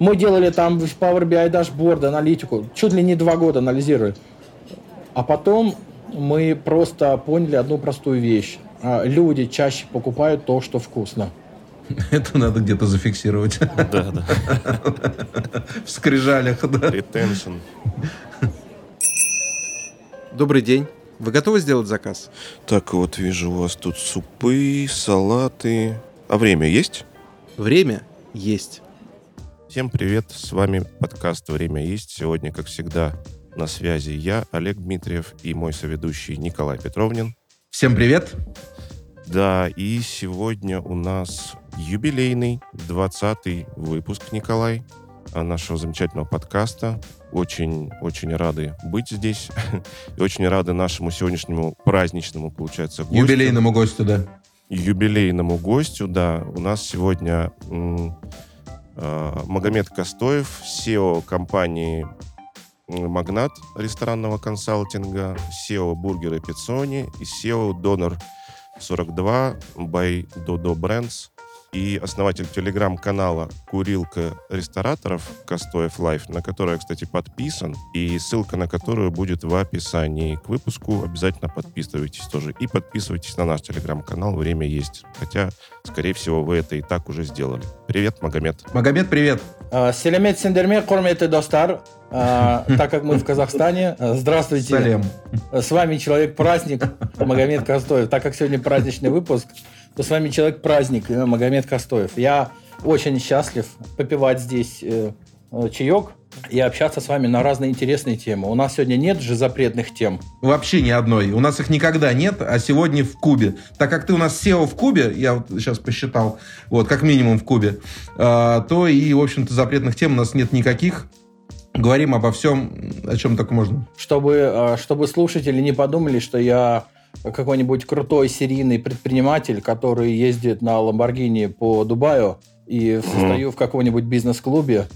Мы делали там в Power BI дашборд, аналитику, чуть ли не два года анализировали. А потом мы просто поняли одну простую вещь. А, люди чаще покупают то, что вкусно. Это надо где-то зафиксировать. Да, да. В скрижалях, да. Ретеншн. Добрый день. Вы готовы сделать заказ? Так, вот вижу у вас тут супы, салаты. А время есть? Время есть. Всем привет, с вами подкаст «Время есть». Сегодня, как всегда, на связи я, Олег Дмитриев, и мой соведущий Николай Петровнин. Всем привет. Да, и сегодня у нас юбилейный 20-й выпуск, Николай, нашего замечательного подкаста. Очень-очень рады быть здесь. И очень рады нашему сегодняшнему праздничному, получается, гостю. Юбилейному гостю, да. Юбилейному гостю, да. У нас сегодня Магомед Костоев, CEO компании Магнат ресторанного консалтинга, CEO Burger & Pizzoni и CEO Донер 42 by Dodo Brands и основатель телеграм-канала «Курилка рестораторов» Костоев Life, на который я, кстати, подписан, и ссылка на которую будет в описании к выпуску. Обязательно подписывайтесь тоже. И подписывайтесь на наш телеграм-канал «Время есть». Хотя, скорее всего, вы это и так уже сделали. Привет, Магомед. Магомед, привет. А, Селемет Сендерме, кормите достар. А, так как мы в Казахстане. Здравствуйте. Салем. С вами человек-праздник Магомед Костоев. Так как сегодня праздничный выпуск, то с вами человек-праздник э, Магомед Костоев. Я очень счастлив попивать здесь э, э, чаек и общаться с вами на разные интересные темы. У нас сегодня нет же запретных тем. Вообще ни одной. У нас их никогда нет, а сегодня в Кубе. Так как ты у нас SEO в Кубе, я вот сейчас посчитал, вот, как минимум в Кубе, э, то и, в общем-то, запретных тем у нас нет никаких. Говорим обо всем, о чем только можно. Чтобы, чтобы слушатели не подумали, что я какой-нибудь крутой серийный предприниматель, который ездит на Ламборгини по Дубаю и состою mm-hmm. в каком-нибудь бизнес-клубе,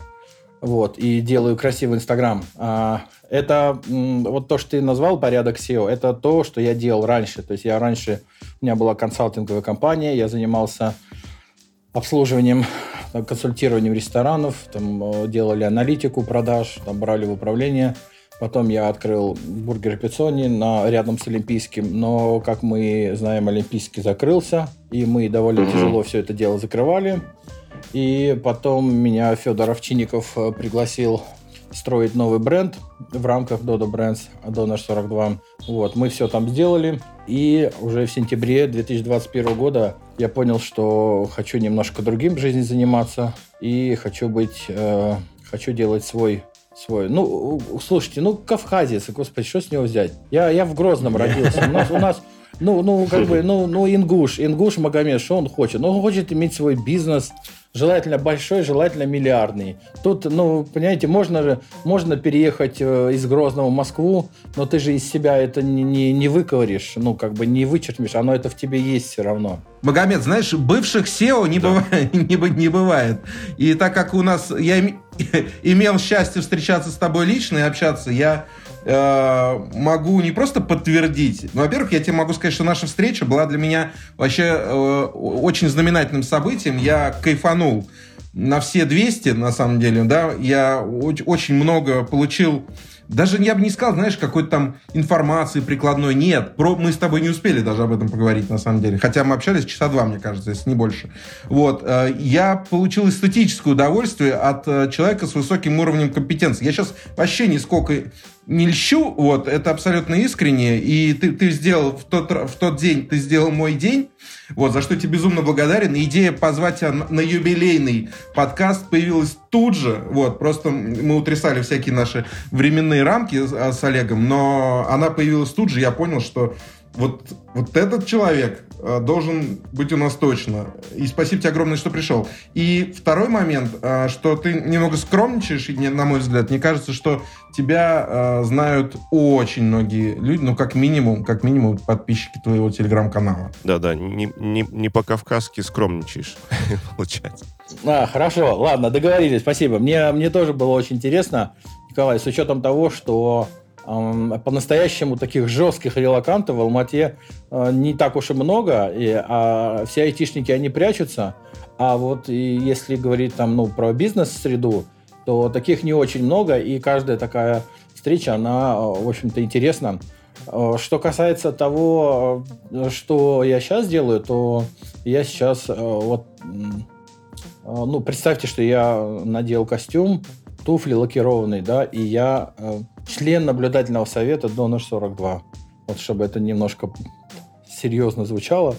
вот, и делаю красивый Инстаграм. А, это вот то, что ты назвал порядок SEO, это то, что я делал раньше. То есть я раньше, у меня была консалтинговая компания, я занимался обслуживанием, консультированием ресторанов, там э, делали аналитику продаж, там брали в управление – Потом я открыл бургер Пиццони на, рядом с Олимпийским, но, как мы знаем, Олимпийский закрылся, и мы довольно mm-hmm. тяжело все это дело закрывали. И потом меня Федор Овчинников э, пригласил строить новый бренд в рамках Dodo Brands Donor 42. Вот, мы все там сделали. И уже в сентябре 2021 года я понял, что хочу немножко другим в жизни заниматься и хочу быть, э, хочу делать свой свой. Ну, слушайте, ну, кавказец, господи, что с него взять? Я, я в Грозном родился. У нас, у нас ну, ну, как бы, ну, ну, ингуш, ингуш Магомед, что он хочет? Ну, он хочет иметь свой бизнес, желательно большой, желательно миллиардный. Тут, ну, понимаете, можно же, можно переехать э, из Грозного в Москву, но ты же из себя это не, не, не выковыришь, ну, как бы не вычеркнешь, оно это в тебе есть все равно. Магомед, знаешь, бывших SEO не, да. бывает, не, не бывает. И так как у нас, я имел счастье встречаться с тобой лично и общаться, я Э, могу не просто подтвердить. Ну, во-первых, я тебе могу сказать, что наша встреча была для меня вообще э, очень знаменательным событием. Я кайфанул на все 200, на самом деле, да. Я очень много получил даже я бы не сказал, знаешь, какой-то там информации прикладной. Нет, про, мы с тобой не успели даже об этом поговорить, на самом деле. Хотя мы общались часа два, мне кажется, если не больше. Вот. Э, я получил эстетическое удовольствие от э, человека с высоким уровнем компетенции. Я сейчас вообще нисколько не льщу, вот, это абсолютно искренне, и ты, ты сделал в тот, в тот день, ты сделал мой день, вот, за что тебе безумно благодарен. идея позвать тебя на, юбилейный подкаст появилась тут же. Вот, просто мы утрясали всякие наши временные рамки с, с Олегом, но она появилась тут же. Я понял, что вот, вот этот человек э, должен быть у нас точно. И спасибо тебе огромное, что пришел. И второй момент, э, что ты немного скромничаешь, и, на мой взгляд, мне кажется, что тебя э, знают очень многие люди, ну, как минимум, как минимум подписчики твоего телеграм-канала. Да-да, не, не, не по-кавказски скромничаешь, получается. А, хорошо, ладно, договорились, спасибо. Мне, мне тоже было очень интересно, Николай, с учетом того, что по-настоящему таких жестких релакантов в Алмате э, не так уж и много, и, а все айтишники, они прячутся, а вот и если говорить там, ну, про бизнес-среду, то таких не очень много, и каждая такая встреча, она, в общем-то, интересна. Что касается того, что я сейчас делаю, то я сейчас вот ну, представьте, что я надел костюм, туфли лакированные, да, и я член наблюдательного совета Донор 42. Вот чтобы это немножко серьезно звучало.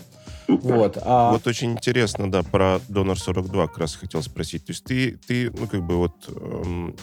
Вот, а... вот очень интересно, да, про Донор 42 как раз хотел спросить. То есть ты, ты ну, как бы вот эм,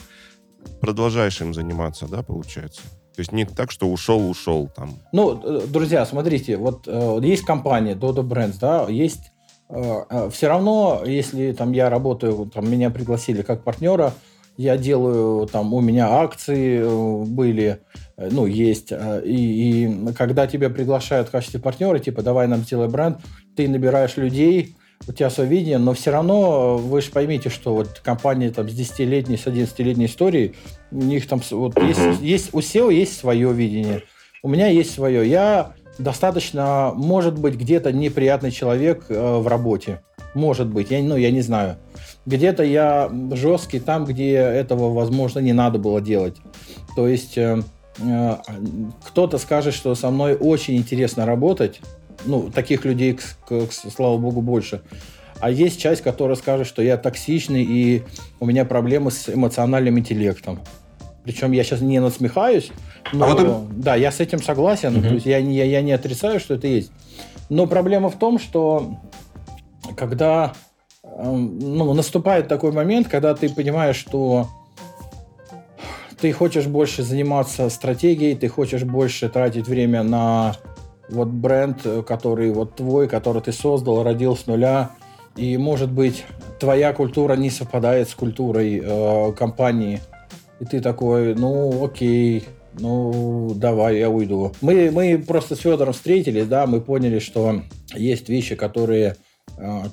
продолжаешь им заниматься, да, получается? То есть не так, что ушел, ушел там. Ну, э, друзья, смотрите, вот э, есть компания Dodo Brands, да, есть э, э, все равно, если там я работаю, там меня пригласили как партнера, я делаю, там, у меня акции э, были, э, ну, есть, э, и, и когда тебя приглашают в качестве партнера, типа, давай нам сделай бренд, ты набираешь людей, у тебя свое видение, но все равно вы же поймите, что вот компания там с 10-летней, с 11-летней историей, у них там вот есть, есть, у SEO есть свое видение, у меня есть свое. Я достаточно, может быть, где-то неприятный человек э, в работе. Может быть, я, ну, я не знаю. Где-то я жесткий там, где этого, возможно, не надо было делать. То есть э, э, кто-то скажет, что со мной очень интересно работать. Ну, таких людей, к, к, слава богу, больше. А есть часть, которая скажет, что я токсичный и у меня проблемы с эмоциональным интеллектом. Причем я сейчас не насмехаюсь, но а вот да, я с этим согласен. Угу. То есть я, я, я не отрицаю, что это есть. Но проблема в том, что когда ну, наступает такой момент, когда ты понимаешь, что ты хочешь больше заниматься стратегией, ты хочешь больше тратить время на вот бренд, который вот твой, который ты создал, родил с нуля, и может быть твоя культура не совпадает с культурой э, компании, и ты такой, ну окей, ну давай, я уйду. Мы мы просто с Федором встретились, да, мы поняли, что есть вещи, которые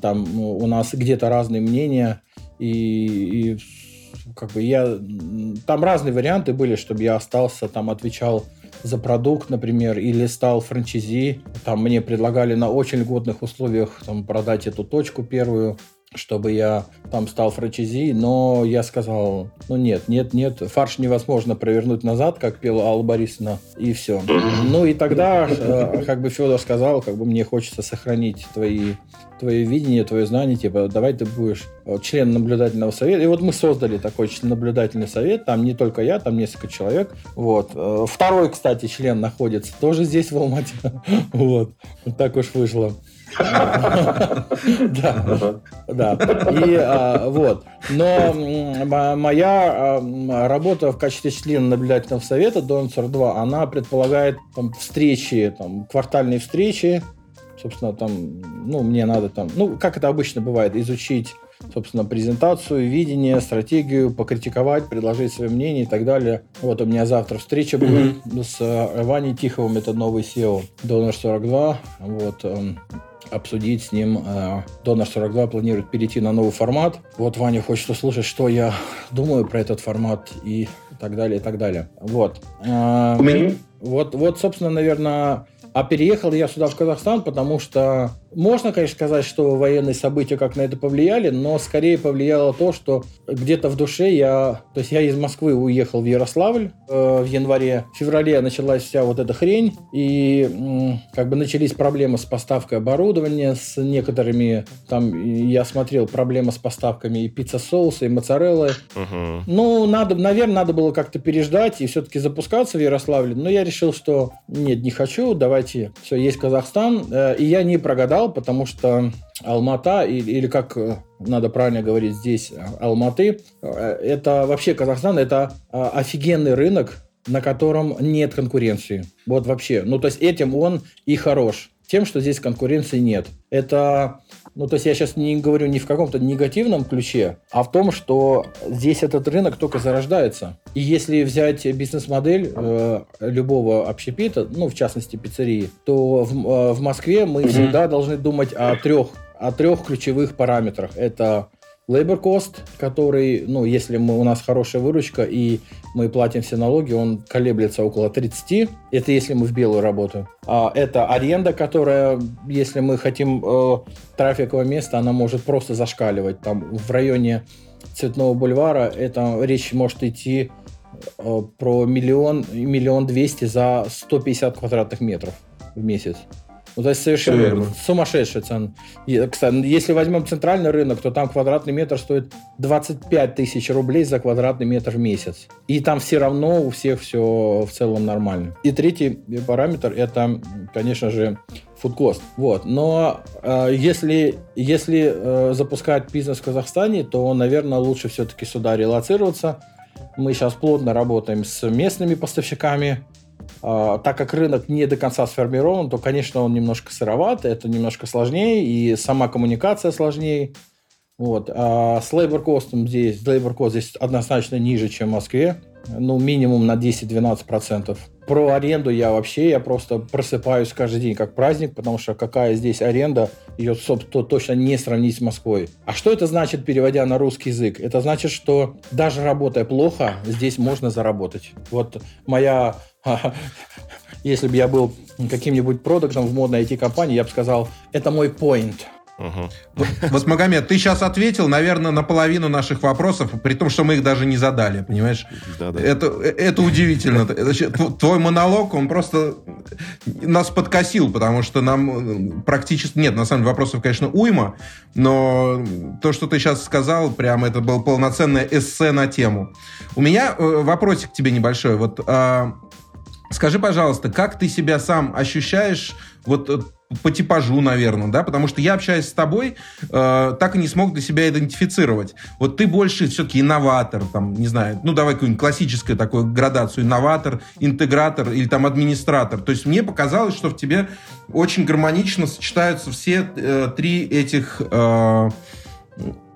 там ну, у нас где-то разные мнения, и, и как бы я... Там разные варианты были, чтобы я остался, там отвечал за продукт, например, или стал франчайзи. Там мне предлагали на очень льготных условиях там, продать эту точку первую чтобы я там стал франчайзи, но я сказал, ну нет, нет, нет, фарш невозможно провернуть назад, как пела Алла Борисовна, и все. Ну и тогда, э, как бы Федор сказал, как бы мне хочется сохранить твои твое видение, твое знание, типа, давай ты будешь э, член наблюдательного совета. И вот мы создали такой член наблюдательный совет, там не только я, там несколько человек. Вот. Э, второй, кстати, член находится тоже здесь, в Алмате. Вот. Так уж вышло. Да, да. И а, вот. Но моя работа в качестве члена наблюдательного совета Донцер 2, она предполагает там, встречи, там, квартальные встречи. Собственно, там, ну, мне надо там, ну, как это обычно бывает, изучить собственно, презентацию, видение, стратегию, покритиковать, предложить свое мнение и так далее. Вот у меня завтра встреча будет с э, Ваней Тиховым, это новый SEO Donor 42. Вот, эм, обсудить с ним. Донор 42 планирует перейти на новый формат. Вот Ваня хочет услышать, что я думаю про этот формат и так далее, и так далее. Вот. Mm-hmm. Вот, вот, собственно, наверное, а переехал я сюда, в Казахстан, потому что можно, конечно, сказать, что военные события как на это повлияли, но скорее повлияло то, что где-то в душе я... То есть я из Москвы уехал в Ярославль э, в январе. В феврале началась вся вот эта хрень, и э, как бы начались проблемы с поставкой оборудования, с некоторыми... Там я смотрел проблемы с поставками и пицца-соуса, и моцареллы. Угу. Ну, надо, наверное, надо было как-то переждать и все-таки запускаться в Ярославле, но я решил, что нет, не хочу, давайте, все, есть Казахстан, э, и я не прогадал сказал, потому что Алмата, или, или как э, надо правильно говорить здесь, Алматы, э, это вообще Казахстан, это э, офигенный рынок, на котором нет конкуренции. Вот вообще. Ну, то есть этим он и хорош. Тем, что здесь конкуренции нет. Это ну, то есть я сейчас не говорю ни в каком-то негативном ключе, а в том, что здесь этот рынок только зарождается. И если взять бизнес-модель э, любого общепита, ну, в частности, пиццерии, то в, э, в Москве мы mm-hmm. всегда должны думать о трех, о трех ключевых параметрах. Это labor cost, который, ну, если мы, у нас хорошая выручка и мы платим все налоги, он колеблется около 30. Это если мы в белую работаем. А это аренда, которая, если мы хотим э, трафиковое место, она может просто зашкаливать. Там в районе Цветного бульвара, это речь может идти э, про миллион, миллион двести за 150 квадратных метров в месяц. Ну, то есть совершенно сумасшедшая цена. И, кстати, если возьмем центральный рынок, то там квадратный метр стоит 25 тысяч рублей за квадратный метр в месяц. И там все равно у всех все в целом нормально. И третий параметр это, конечно же, фудкост. Вот. Но э, если, если э, запускать бизнес в Казахстане, то, наверное, лучше все-таки сюда релацироваться. Мы сейчас плотно работаем с местными поставщиками, так как рынок не до конца сформирован, то, конечно, он немножко сыроват, это немножко сложнее, и сама коммуникация сложнее. Вот. А с labor cost здесь, labor cost здесь однозначно ниже, чем в Москве. Ну, минимум на 10-12%. Про аренду я вообще, я просто просыпаюсь каждый день как праздник, потому что какая здесь аренда, ее, собственно, точно не сравнить с Москвой. А что это значит, переводя на русский язык? Это значит, что даже работая плохо, здесь можно заработать. Вот моя если бы я был каким-нибудь продуктом в модной IT-компании, я бы сказал, это мой point. Угу. Магомед, ты сейчас ответил, наверное, на половину наших вопросов, при том, что мы их даже не задали, понимаешь? Да, да. Это, это удивительно. Твой монолог, он просто нас подкосил, потому что нам практически... Нет, на самом деле вопросов, конечно, уйма, но то, что ты сейчас сказал, прямо это было полноценное эссе на тему. У меня э, вопросик к тебе небольшой. Вот а, Скажи, пожалуйста, как ты себя сам ощущаешь вот э, по типажу, наверное, да, потому что я общаюсь с тобой, э, так и не смог для себя идентифицировать. Вот ты больше все-таки инноватор, там, не знаю, ну давай какую-нибудь классическую такую градацию, инноватор, интегратор или там администратор. То есть мне показалось, что в тебе очень гармонично сочетаются все э, три этих э,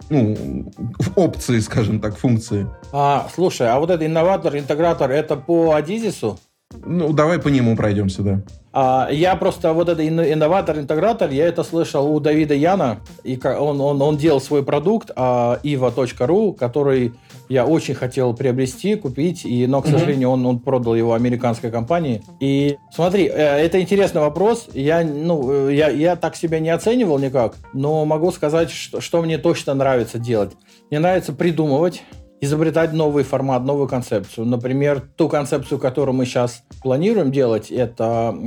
ну, опции, скажем так, функции. А, слушай, а вот этот инноватор, интегратор, это по Адизису? Ну, давай по нему пройдемся, да. А, я просто вот этот инноватор, интегратор, я это слышал у Давида Яна, и он, он, он делал свой продукт а, iva.ru, который я очень хотел приобрести, купить, и, но, к сожалению, он, он продал его американской компании. И смотри, э, это интересный вопрос. Я, ну, э, я, я так себя не оценивал никак, но могу сказать, что, что мне точно нравится делать. Мне нравится придумывать, изобретать новый формат, новую концепцию. Например, ту концепцию, которую мы сейчас планируем делать, это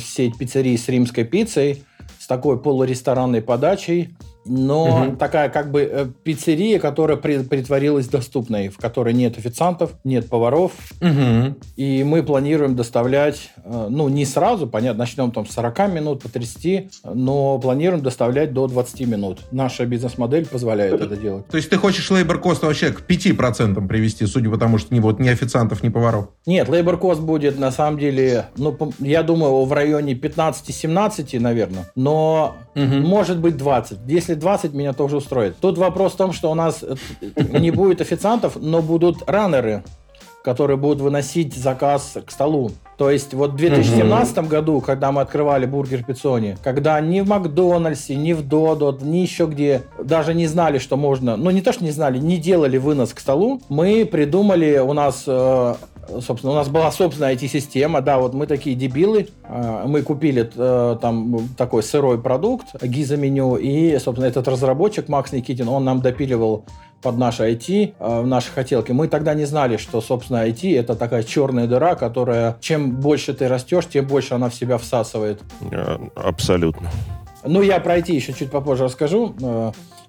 сеть пиццерий с римской пиццей, с такой полуресторанной подачей, но угу. такая как бы э, пиццерия, которая притворилась доступной, в которой нет официантов, нет поваров. Угу. И мы планируем доставлять, э, ну, не сразу, понятно, начнем там с 40 минут по 30, но планируем доставлять до 20 минут. Наша бизнес-модель позволяет это делать. То есть ты хочешь cost вообще к 5% привести, судя по тому, что ни, вот, ни официантов, ни поваров? Нет, cost будет на самом деле, ну, я думаю, в районе 15-17, наверное, но угу. может быть 20. Если если 20, меня тоже устроит. Тут вопрос в том, что у нас э, не будет официантов, но будут раннеры, которые будут выносить заказ к столу. То есть вот в 2017 угу. году, когда мы открывали бургер Пиццони, когда ни в Макдональдсе, ни в Додо, ни еще где даже не знали, что можно, ну не то, что не знали, не делали вынос к столу, мы придумали, у нас э, собственно, у нас была собственная IT-система, да, вот мы такие дебилы, э, мы купили э, там такой сырой продукт, гиза-меню, и, собственно, этот разработчик Макс Никитин, он нам допиливал под наше IT, э, в наши хотелки. Мы тогда не знали, что, собственно, IT — это такая черная дыра, которая, чем больше ты растешь, тем больше она в себя всасывает. Абсолютно. Ну, я про IT еще чуть попозже расскажу.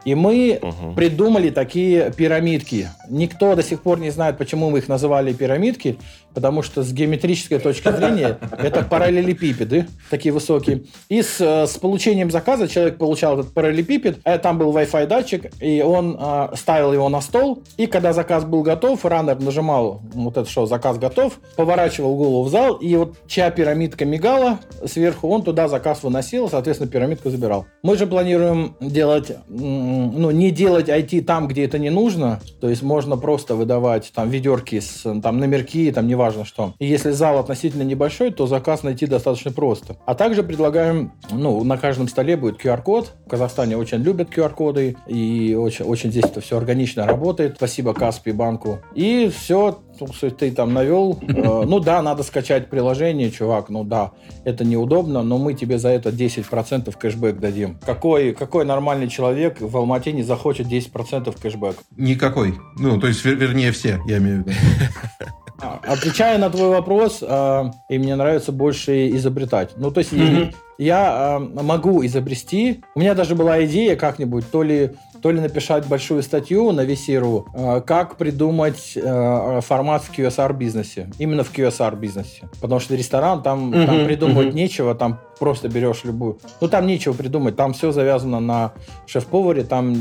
И мы угу. придумали такие пирамидки. Никто до сих пор не знает, почему мы их называли пирамидки, потому что с геометрической точки зрения это параллелепипеды, такие высокие. И с, э, с получением заказа человек получал этот параллелепипед, а там был Wi-Fi датчик, и он э, ставил его на стол, и когда заказ был готов, раннер нажимал вот это что, заказ готов, поворачивал голову в зал, и вот чья пирамидка мигала сверху, он туда заказ выносил, соответственно, пирамидку забирал. Мы же планируем делать ну, не делать IT там, где это не нужно. То есть можно просто выдавать там ведерки с там номерки, там не неважно что. И если зал относительно небольшой, то заказ найти достаточно просто. А также предлагаем, ну, на каждом столе будет QR-код. В Казахстане очень любят QR-коды, и очень, очень здесь это все органично работает. Спасибо Каспи банку. И все, ты там навел. Э, ну да, надо скачать приложение, чувак, ну да, это неудобно, но мы тебе за это 10% кэшбэк дадим. Какой, какой нормальный человек в Алмате не захочет 10% кэшбэк? Никакой. Ну, то есть, вер, вернее, все, я имею в виду. А, отвечая на твой вопрос, э, и мне нравится больше изобретать. Ну, то есть mm-hmm. я э, могу изобрести. У меня даже была идея как-нибудь то ли то ли написать большую статью на VC.ru, э, как придумать э, формат в QSR-бизнесе. Именно в QSR-бизнесе. Потому что ресторан, там, uh-huh, там придумывать uh-huh. нечего, там просто берешь любую. Ну, там нечего придумать, там все завязано на шеф-поваре, там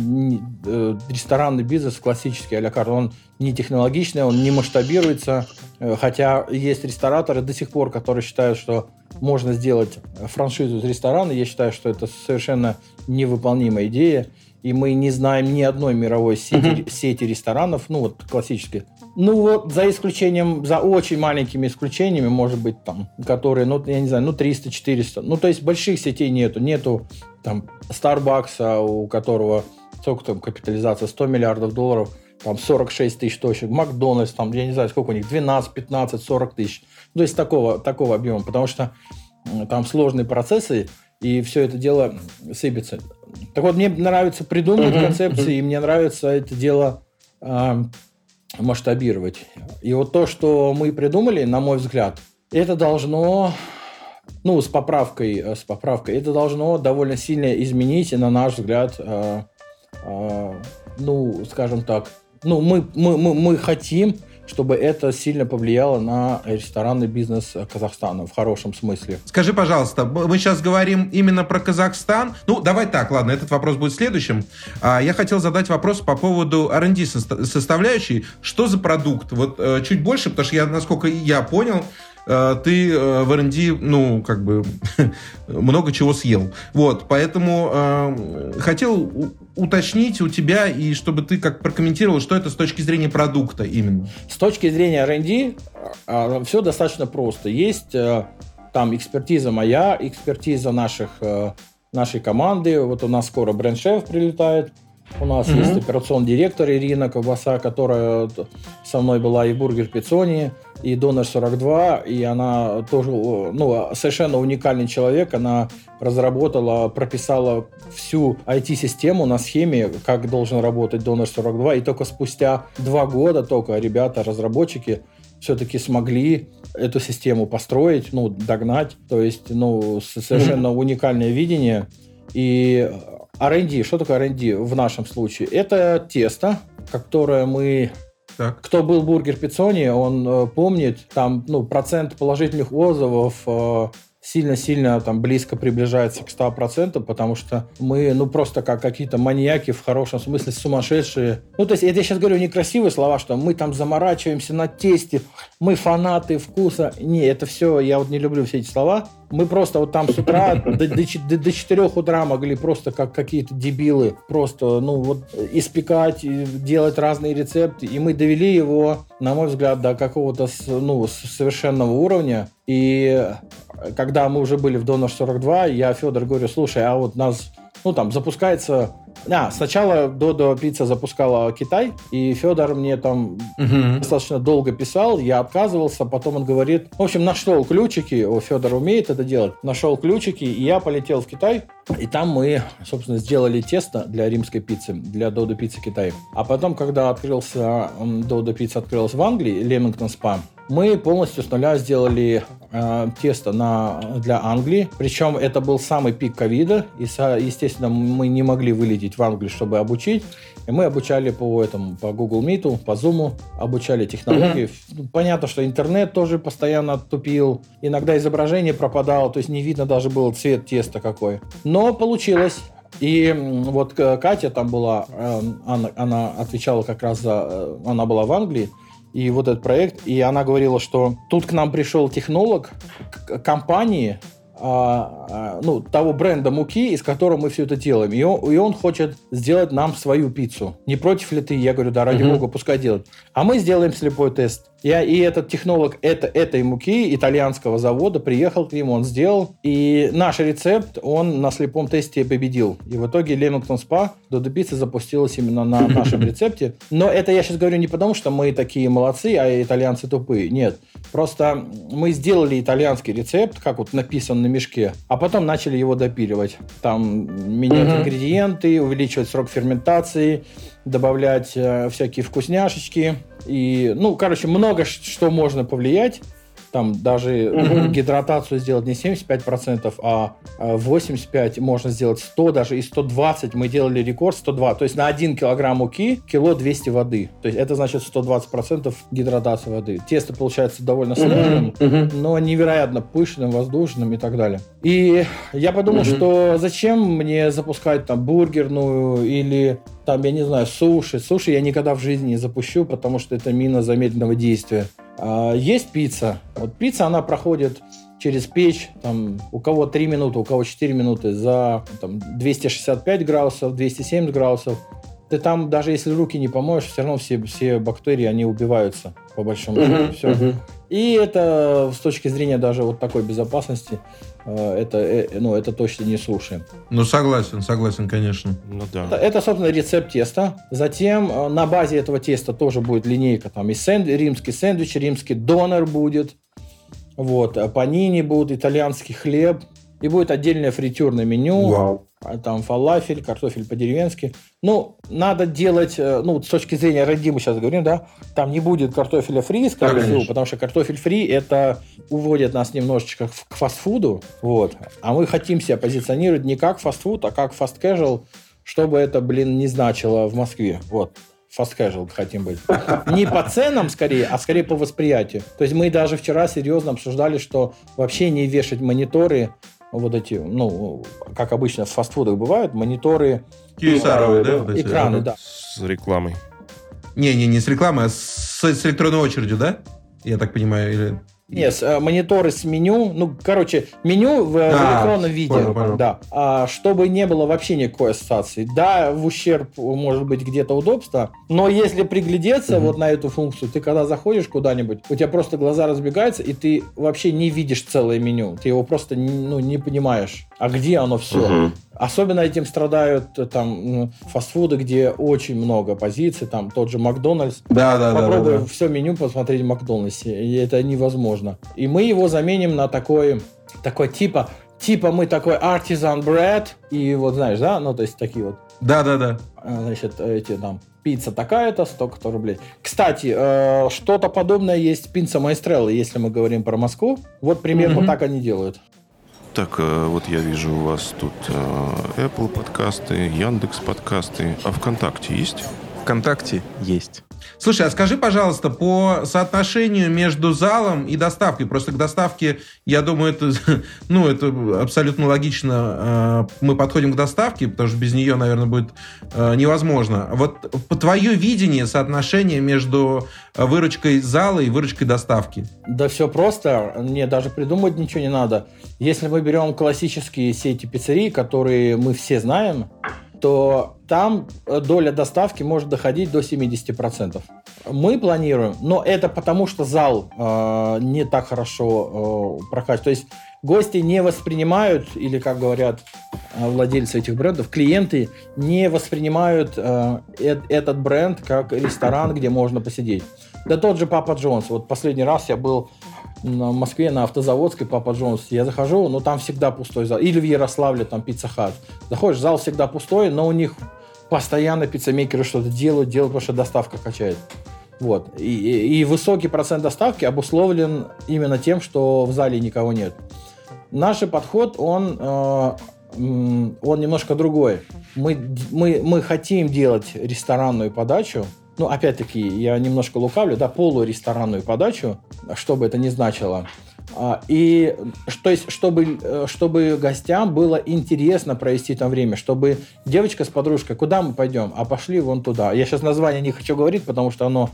э, ресторанный бизнес классический, а карт, он не технологичный, он не масштабируется, хотя есть рестораторы до сих пор, которые считают, что можно сделать франшизу из ресторана. Я считаю, что это совершенно невыполнимая идея и мы не знаем ни одной мировой сети, uh-huh. сети ресторанов, ну вот классические. Ну вот за исключением, за очень маленькими исключениями, может быть, там, которые, ну, я не знаю, ну 300-400. Ну, то есть больших сетей нету. Нету там Starbucks, у которого сколько там капитализация, 100 миллиардов долларов, там 46 тысяч точек. Макдональдс, там, я не знаю, сколько у них, 12, 15, 40 тысяч. То есть такого, такого объема, потому что там сложные процессы, и все это дело сыпется. Так вот, мне нравится придумывать uh-huh, концепции, uh-huh. и мне нравится это дело э, масштабировать. И вот то, что мы придумали, на мой взгляд, это должно, ну, с поправкой, э, с поправкой, это должно довольно сильно изменить, на наш взгляд, э, э, ну, скажем так, ну, мы, мы, мы, мы хотим чтобы это сильно повлияло на ресторанный бизнес Казахстана в хорошем смысле. Скажи, пожалуйста, мы сейчас говорим именно про Казахстан. Ну, давай так, ладно, этот вопрос будет следующим. А, я хотел задать вопрос по поводу R&D составляющей. Что за продукт? Вот э, чуть больше, потому что я, насколько я понял, Э, ты э, в R&D, ну, как бы, много чего съел. Вот, поэтому э, хотел уточнить у тебя, и чтобы ты как прокомментировал, что это с точки зрения продукта именно. С точки зрения R&D э, все достаточно просто. Есть э, там экспертиза моя, экспертиза наших, э, нашей команды. Вот у нас скоро бренд-шеф прилетает. У нас mm-hmm. есть операционный директор Ирина Ковбаса, которая со мной была и в Бургер Пиццони, и Донор 42, и она тоже ну, совершенно уникальный человек. Она разработала, прописала всю IT-систему на схеме, как должен работать Донор 42, и только спустя два года только ребята, разработчики, все-таки смогли эту систему построить, ну, догнать. То есть, ну, совершенно mm-hmm. уникальное видение. И R&D, что такое R&D в нашем случае? Это тесто, которое мы так. Кто был бургер Пиццони, он э, помнит, там ну, процент положительных отзывов э, сильно-сильно там близко приближается к 100%, потому что мы, ну, просто как какие-то маньяки в хорошем смысле сумасшедшие. Ну, то есть, это я сейчас говорю некрасивые слова, что мы там заморачиваемся на тесте, мы фанаты вкуса. Не, это все, я вот не люблю все эти слова. Мы просто вот там с утра до, до, до, до 4 утра могли просто как какие-то дебилы просто, ну, вот испекать, делать разные рецепты. И мы довели его, на мой взгляд, до какого-то, ну, совершенного уровня. И когда мы уже были в Донор 42, я Федор говорю, слушай, а вот нас, ну там запускается а, сначала Додо Пицца запускала Китай, и Федор мне там угу. достаточно долго писал, я отказывался, потом он говорит, в общем, нашел ключики, о, Федор умеет это делать, нашел ключики, и я полетел в Китай, и там мы, собственно, сделали тесто для римской пиццы, для Додо Пиццы Китай. А потом, когда открылся, Додо Пицца открылась в Англии, Лемингтон Спа, мы полностью с нуля сделали э, тесто на, для Англии. Причем это был самый пик ковида. И, естественно, мы не могли вылететь в Англию, чтобы обучить. И мы обучали по этому, по Google Meet, по Zoom, обучали технологии. Mm-hmm. Понятно, что интернет тоже постоянно тупил. Иногда изображение пропадало, то есть не видно даже было цвет теста какой. Но получилось. И вот Катя там была, э, она, она отвечала как раз за... Э, она была в Англии, и вот этот проект, и она говорила, что тут к нам пришел технолог компании, а, а, ну, того бренда муки, из которого мы все это делаем. И он, и он хочет сделать нам свою пиццу. Не против ли ты? Я говорю, да, ради угу. бога, пускай делать. А мы сделаем слепой тест. Я, и этот технолог это, этой муки итальянского завода приехал к ним, он сделал. И наш рецепт он на слепом тесте победил. И в итоге Лемингтон Спа Додо Пицца запустилась именно на нашем рецепте. Но это я сейчас говорю не потому, что мы такие молодцы, а итальянцы тупые. Нет. Просто мы сделали итальянский рецепт, как вот написан на мешке, а потом начали его допиливать. Там менять mm-hmm. ингредиенты, увеличивать срок ферментации, добавлять э, всякие вкусняшечки. И, ну, короче, много что можно повлиять там даже угу. гидратацию сделать не 75%, а 85% можно сделать 100, даже и 120. Мы делали рекорд 102. То есть на 1 килограмм муки кило 200 воды. То есть это значит 120% гидратации воды. Тесто получается довольно сложным, угу. но невероятно пышным, воздушным и так далее. И я подумал, угу. что зачем мне запускать там бургерную или там, я не знаю, суши. Суши я никогда в жизни не запущу, потому что это мина замедленного действия. А, есть пицца. Вот пицца, она проходит через печь, там, у кого 3 минуты, у кого 4 минуты, за там, 265 градусов, 270 градусов. Ты там, даже если руки не помоешь, все равно все, все бактерии, они убиваются, по большому счету. Uh-huh, все. Uh-huh. И это с точки зрения даже вот такой безопасности, э, это, э, ну, это точно не суши. Ну, согласен, согласен, конечно. Ну, да. это, это, собственно, рецепт теста. Затем э, на базе этого теста тоже будет линейка. Там и сэнд, римский сэндвич, римский донор будет. Вот, панини будут, итальянский хлеб. И будет отдельное фритюрное меню. Вау. А там фалафель, картофель по-деревенски. Ну, надо делать, э, ну, с точки зрения ради мы сейчас говорим, да, там не будет картофеля фри, скорее всего, потому что картофель фри это уводит нас немножечко к фастфуду, вот. А мы хотим себя позиционировать не как фастфуд, а как фаст casual, чтобы это, блин, не значило в Москве, вот fast casual хотим быть. Не по ценам скорее, а скорее по восприятию. То есть мы даже вчера серьезно обсуждали, что вообще не вешать мониторы вот эти, ну, как обычно в фастфудах бывают, мониторы, QSR, да, вот экраны, да. С рекламой. Не-не, не с рекламой, а с, с электронной очередью, да? Я так понимаю, или... Нет, э, мониторы с меню, ну, короче, меню в, а, в электронном виде, понял, понял. да, а, чтобы не было вообще никакой ассоциации. Да, в ущерб может быть где-то удобства, но если приглядеться угу. вот на эту функцию, ты когда заходишь куда-нибудь, у тебя просто глаза разбегаются, и ты вообще не видишь целое меню, ты его просто ну, не понимаешь, а где оно все. Угу. Особенно этим страдают э, там фастфуды, где очень много позиций, там тот же Макдональдс. Да, да, Попробуй да, да, да. все меню посмотреть в Макдональдсе, и это невозможно. И мы его заменим на такой, такой типа, типа мы такой artisan bread, и вот знаешь, да, ну то есть такие вот. Да, да, да. Значит, эти там пицца такая-то, столько-то рублей. Кстати, э, что-то подобное есть пицца Маэстрелла, если мы говорим про Москву. Вот примерно mm-hmm. так они делают. Так, э, вот я вижу у вас тут э, Apple подкасты, Яндекс подкасты. А ВКонтакте есть? ВКонтакте есть. Слушай, а скажи, пожалуйста, по соотношению между залом и доставкой. Просто к доставке, я думаю, это, ну, это абсолютно логично. А, мы подходим к доставке, потому что без нее, наверное, будет а, невозможно. Вот по твое видение соотношение между выручкой зала и выручкой доставки? Да все просто. Мне даже придумать ничего не надо. Если мы берем классические сети пиццерий, которые мы все знаем, то там э, доля доставки может доходить до 70%. Мы планируем, но это потому, что зал э, не так хорошо э, прокачивает. То есть гости не воспринимают, или, как говорят э, владельцы этих брендов, клиенты не воспринимают э, этот бренд как ресторан, где можно посидеть. Да тот же Папа Джонс. Вот последний раз я был в Москве на автозаводской Папа Джонс. Я захожу, но там всегда пустой зал. Или в Ярославле там Пицца Хат. Заходишь, зал всегда пустой, но у них постоянно пиццемейкеры что-то делают, делают, потому что доставка качает. Вот. И, и, и высокий процент доставки обусловлен именно тем, что в зале никого нет. Наш подход, он, э, он немножко другой. Мы, мы, мы хотим делать ресторанную подачу, ну, опять-таки, я немножко лукавлю, да, полуресторанную подачу, что бы это ни значило. А, и то есть, чтобы, э, чтобы гостям было интересно провести там время, чтобы девочка с подружкой, куда мы пойдем? А пошли вон туда. Я сейчас название не хочу говорить, потому что оно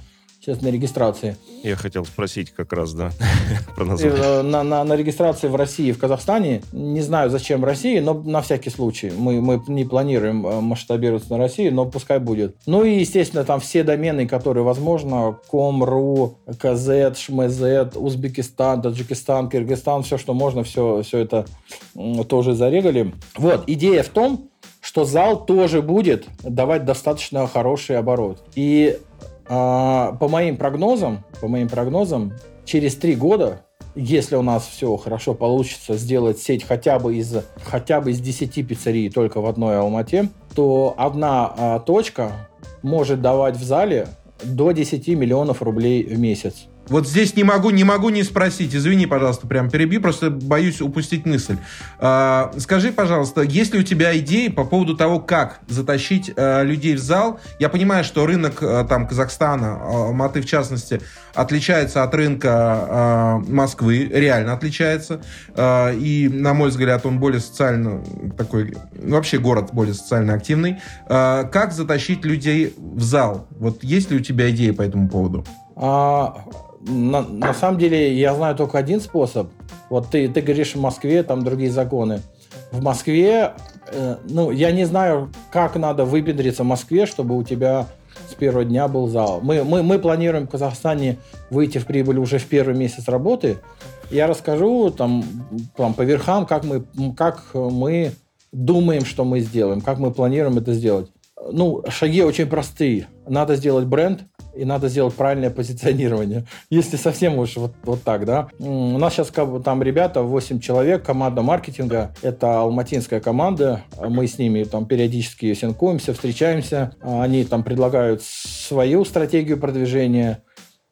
сейчас на регистрации. Я хотел спросить как раз, да, про название. Э, На, на, на регистрации в России в Казахстане. Не знаю, зачем в России, но на всякий случай. Мы, мы не планируем э, масштабироваться на России, но пускай будет. Ну и, естественно, там все домены, которые возможно. Ком.ру, КЗ, ШМЗ, Узбекистан, Таджикистан, Кыргызстан, все, что можно, все, все это тоже зарегали. Вот, идея в том, что зал тоже будет давать достаточно хороший оборот. И а, по моим прогнозам, по моим прогнозам, через три года, если у нас все хорошо получится сделать сеть хотя бы из хотя бы из 10 пиццерий только в одной Алмате, то одна а, точка может давать в зале до 10 миллионов рублей в месяц. Вот здесь не могу, не могу не спросить. Извини, пожалуйста, прям перебью, просто боюсь упустить мысль. А, скажи, пожалуйста, есть ли у тебя идеи по поводу того, как затащить а, людей в зал? Я понимаю, что рынок а, там Казахстана, а, Алматы в частности, отличается от рынка а, Москвы, реально отличается. А, и, на мой взгляд, он более социально такой, ну, вообще город более социально активный. А, как затащить людей в зал? Вот есть ли у тебя идеи по этому поводу? А, на, на самом деле я знаю только один способ. Вот ты, ты говоришь в Москве, там другие законы. В Москве, э, ну, я не знаю, как надо выпендриться в Москве, чтобы у тебя с первого дня был зал. Мы, мы, мы планируем в Казахстане выйти в прибыль уже в первый месяц работы. Я расскажу там, там по верхам, как мы, как мы думаем, что мы сделаем, как мы планируем это сделать. Ну, шаги очень простые. Надо сделать бренд, и надо сделать правильное позиционирование. Если совсем уж вот, вот так, да. У нас сейчас там ребята, 8 человек, команда маркетинга. Это алматинская команда. Мы с ними там периодически синкуемся, встречаемся. Они там предлагают свою стратегию продвижения.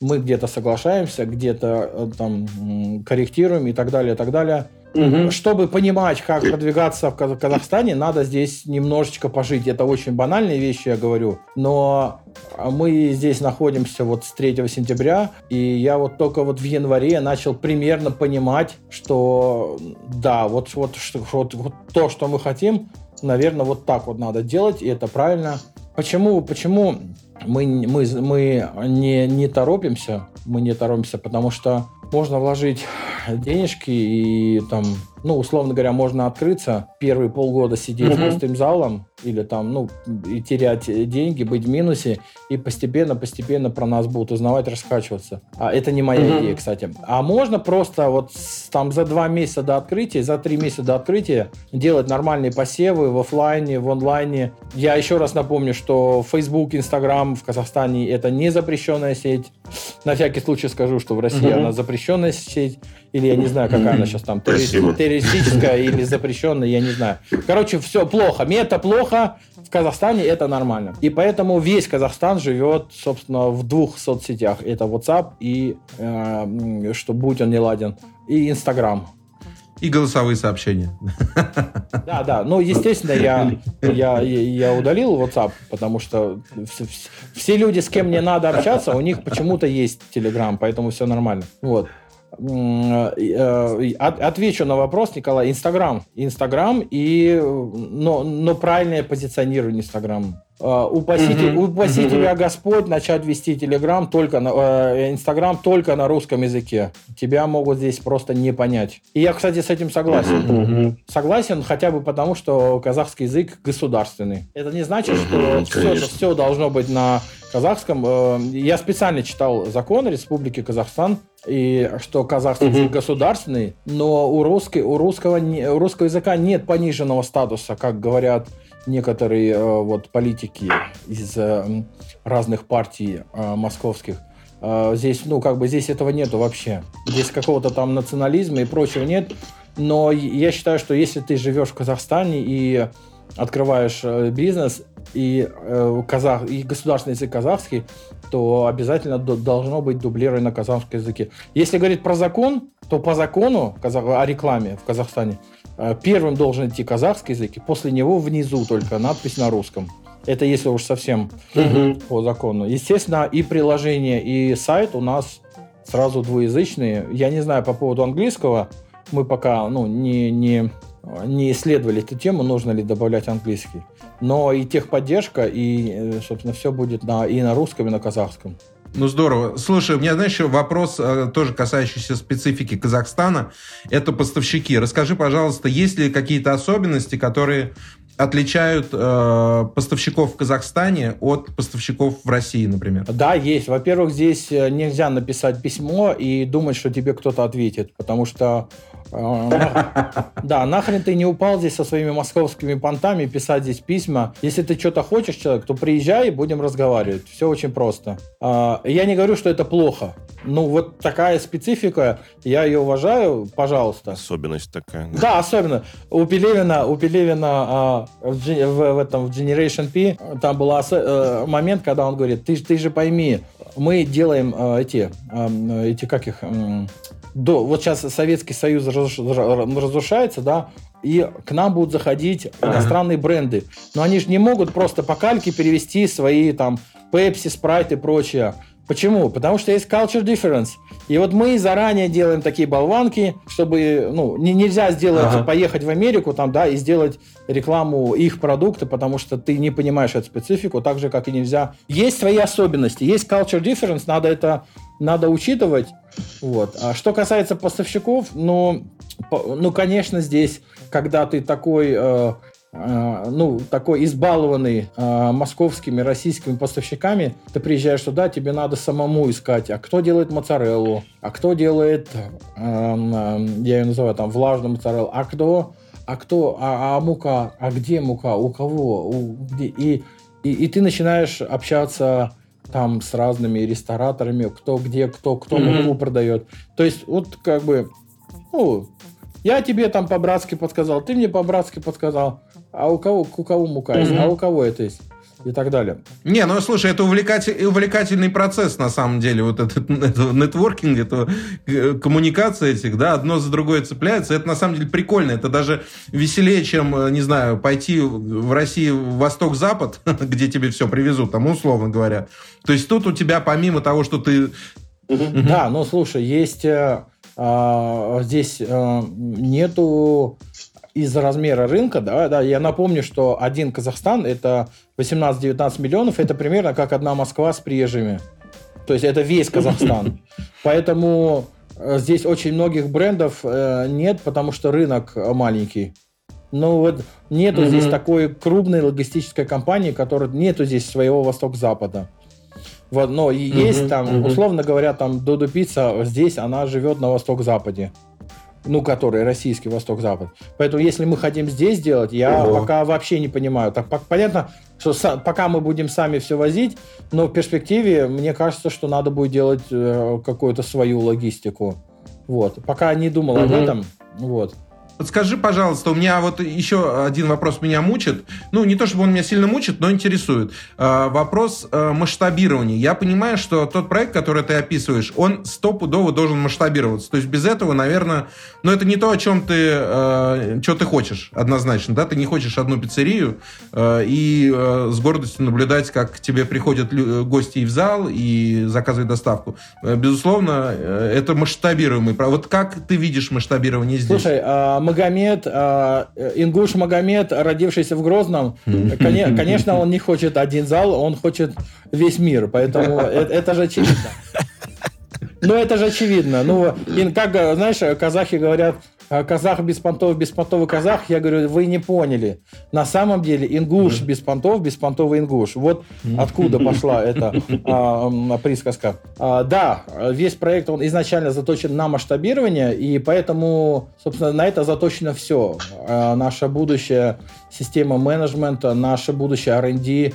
Мы где-то соглашаемся, где-то э, там корректируем и так далее, и так далее. Чтобы понимать, как продвигаться в Каз- Казахстане, надо здесь немножечко пожить. Это очень банальные вещи, я говорю. Но мы здесь находимся вот с 3 сентября, и я вот только вот в январе начал примерно понимать, что да, вот, вот, вот, вот то, что мы хотим, наверное, вот так вот надо делать, и это правильно. Почему, почему мы, мы, мы не, не торопимся? Мы не торопимся, потому что можно вложить денежки и там, ну, условно говоря, можно открыться, первые полгода сидеть Мгм. пустым залом или там, ну, и терять деньги, быть в минусе, и постепенно-постепенно про нас будут узнавать, раскачиваться. А это не моя Мгм. идея, кстати. А можно просто вот там за два месяца до открытия, за три месяца до открытия делать нормальные посевы в офлайне, в онлайне. Я еще раз напомню, что Facebook, Instagram в Казахстане это не запрещенная сеть. На всякий случай скажу, что в России Мгм. она запрещенная сеть, или я не знаю, какая она сейчас там, Спасибо. Террористическая или запрещенная, я не знаю. Короче, все плохо. Мета плохо, в Казахстане это нормально. И поэтому весь Казахстан живет, собственно, в двух соцсетях. Это WhatsApp и, э, что будь он не ладен, и Инстаграм. И голосовые сообщения. Да, да. Ну, естественно, я, я, я удалил WhatsApp, потому что все, все люди, с кем мне надо общаться, у них почему-то есть Telegram, поэтому все нормально. Вот. Э, от- Отвечу на вопрос, Николай. Инстаграм. Инстаграм и... э, Но, но правильное позиционирование Инстаграма. Э, Упаси, Мгм. упаси Мгм. тебя Господь начать вести Телеграм только на э, Инстаграм только на русском языке. Тебя могут здесь просто не понять. И я, кстати, с этим согласен. Мгм. Согласен хотя бы потому, что казахский язык государственный. Это не значит, что Мгм, все, все должно быть на казахском. Э, Я специально читал закон Республики Казахстан, и что казахский язык Мгм. государственный, но у, русской, у, русского, у русского языка нет пониженного статуса, как говорят некоторые э, вот, политики из э, разных партий э, московских. Здесь, ну, как бы здесь этого нету вообще. Здесь какого-то там национализма и прочего нет. Но я считаю, что если ты живешь в Казахстане и открываешь бизнес, и, казах, и государственный язык казахский, то обязательно до- должно быть дублирование на казахском языке. Если говорить про закон, то по закону о рекламе в Казахстане первым должен идти казахский язык, и после него внизу только надпись на русском. Это если уж совсем Мгм. по закону. Естественно, и приложение, и сайт у нас сразу двуязычные. Я не знаю по поводу английского. Мы пока ну, не, не, не исследовали эту тему, нужно ли добавлять английский. Но и техподдержка, и, э, собственно, все будет на, и на русском, и на казахском. Ну, здорово. Слушай, у меня, знаешь, еще вопрос, э, тоже касающийся специфики Казахстана. Это поставщики. Расскажи, пожалуйста, есть ли какие-то особенности, которые отличают э, поставщиков в Казахстане от поставщиков в России, например? Да, есть. Во-первых, здесь э, нельзя написать письмо и думать, что тебе кто-то ответит, потому что да, нахрен ты не упал здесь со своими московскими понтами писать здесь письма. Если ты что-то хочешь, человек, то приезжай и будем разговаривать. Все очень просто. А, я не говорю, что это плохо. Ну, вот такая специфика, я ее уважаю, пожалуйста. Особенность такая. Да, особенно. У Пелевина, у Пелевина а, в, в, этом в Generation P там был э, момент, когда он говорит, ты, ты же пойми, мы делаем э, эти, э, эти, как их, до, вот сейчас Советский Союз разрушается, да, и к нам будут заходить иностранные бренды. Но они же не могут просто по кальке перевести свои там Pepsi, Sprite и прочее. Почему? Потому что есть culture difference. И вот мы заранее делаем такие болванки, чтобы, ну, не, нельзя сделать, ага. поехать в Америку там, да, и сделать рекламу их продукта, потому что ты не понимаешь эту специфику, так же, как и нельзя. Есть свои особенности, есть culture difference, надо это, надо учитывать. Вот. А что касается поставщиков, ну, ну, конечно, здесь, когда ты такой э, Э, ну, такой избалованный э, московскими, российскими поставщиками, ты приезжаешь туда, тебе надо самому искать, а кто делает моцареллу, а кто делает, э, э, я ее называю там влажную моцареллу, а кто, а кто, а, а мука, а где мука, у кого, у, где, и, и, и ты начинаешь общаться там с разными рестораторами, кто где, кто, кто mm-hmm. муку продает. То есть вот как бы, ну, я тебе там по-братски подсказал, ты мне по-братски подсказал а у кого, у кого мука есть, а у кого это есть и так далее. Не, ну слушай, это увлекатель, увлекательный процесс на самом деле, вот этот, это нетворкинг, это э, коммуникация этих, да, одно за другое цепляется, это на самом деле прикольно, это даже веселее, чем, э, не знаю, пойти в России в восток-запад, где тебе все привезут, там, условно говоря. То есть тут у тебя помимо того, что ты... Да, ну слушай, есть... Э, а, здесь нету из-за размера рынка, да, да, я напомню, что один Казахстан это 18-19 миллионов, это примерно как одна Москва с приезжими. То есть это весь Казахстан. Поэтому э, здесь очень многих брендов э, нет, потому что рынок маленький. Ну вот нету mm-hmm. здесь такой крупной логистической компании, которая нету здесь своего восток-запада. Вот, но mm-hmm. есть там, условно говоря, там Додо Пицца здесь, она живет на восток-западе ну, который российский Восток-Запад. Поэтому, если мы хотим здесь делать, я Ого. пока вообще не понимаю. Так понятно, что са- пока мы будем сами все возить, но в перспективе мне кажется, что надо будет делать э, какую-то свою логистику. Вот. Пока не думал угу. об этом. Вот. Подскажи, пожалуйста, у меня вот еще один вопрос меня мучит. Ну, не то чтобы он меня сильно мучит, но интересует. Э, вопрос э, масштабирования. Я понимаю, что тот проект, который ты описываешь, он стопудово должен масштабироваться. То есть без этого, наверное, ну, это не то, о чем ты, э, что ты хочешь, однозначно, да? Ты не хочешь одну пиццерию и с гордостью наблюдать, как к тебе приходят гости и в зал, и заказывают доставку. Безусловно, это масштабируемый. Вот как ты видишь масштабирование здесь? Слушай, а Магомед, а, Ингуш Магомед, родившийся в Грозном, конечно, он не хочет один зал, он хочет весь мир, поэтому это же очевидно. Ну, это же очевидно. Ну, как, знаешь, казахи говорят, казах без понтов, беспонтовый казах, я говорю, вы не поняли. На самом деле ингуш без понтов, беспонтовый ингуш. Вот откуда пошла эта а, присказка. А, да, весь проект, он изначально заточен на масштабирование, и поэтому, собственно, на это заточено все. А, наша будущая система менеджмента, наше будущее R&D.